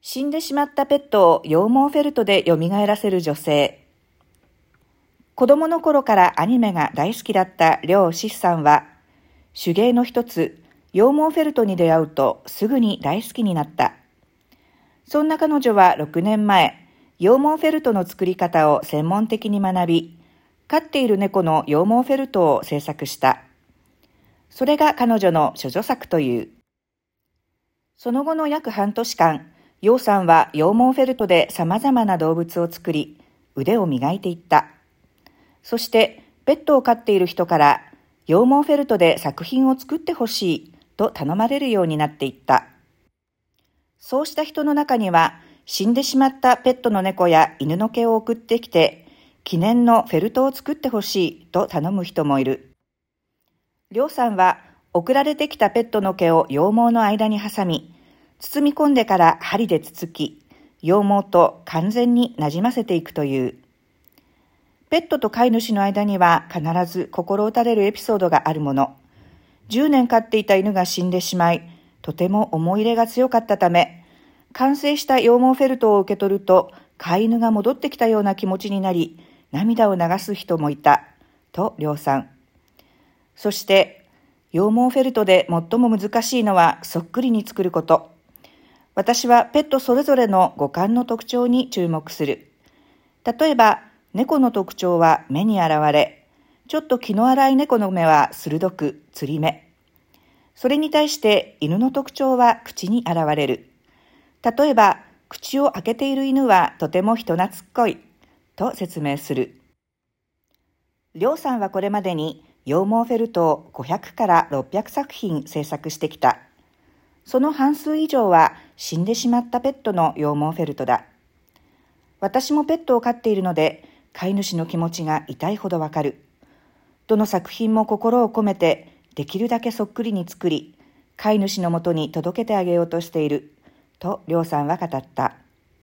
死んでしまったペットを羊毛フェルトで蘇らせる女性。子供の頃からアニメが大好きだった両シスさんは、手芸の一つ、羊毛フェルトに出会うとすぐに大好きになった。そんな彼女は6年前、羊毛フェルトの作り方を専門的に学び、飼っている猫の羊毛フェルトを制作した。それが彼女の処女作という。その後の約半年間、楊さんは羊毛フェルトで様々な動物を作り、腕を磨いていった。そして、ペットを飼っている人から、羊毛フェルトで作品を作ってほしいと頼まれるようになっていった。そうした人の中には、死んでしまったペットの猫や犬の毛を送ってきて、記念のフェルトを作ってほしいと頼む人もいる。りょうさんは送られてきたペットの毛を羊毛の間に挟み、包み込んでから針でつつき、羊毛と完全になじませていくという。ペットと飼い主の間には必ず心打たれるエピソードがあるもの。10年飼っていた犬が死んでしまい、とても思い入れが強かったため、完成した羊毛フェルトを受け取ると、飼い犬が戻ってきたような気持ちになり、涙を流す人もいた、とりょうさん。そして、羊毛フェルトで最も難しいのはそっくりに作ること。私はペットそれぞれの五感の特徴に注目する。例えば、猫の特徴は目に現れ、ちょっと気の荒い猫の目は鋭く、釣り目。それに対して犬の特徴は口に現れる。例えば、口を開けている犬はとても人懐っこい、と説明する。りょうさんはこれまでに羊毛フェルトを500から600作品制作してきた。その半数以上は死んでしまったペットの羊毛フェルトだ。私もペットを飼っているので、飼い主の気持ちが痛いほどわかる。どの作品も心を込めて、できるだけそっくりに作り、飼い主のもとに届けてあげようとしている、とりょうさんは語った。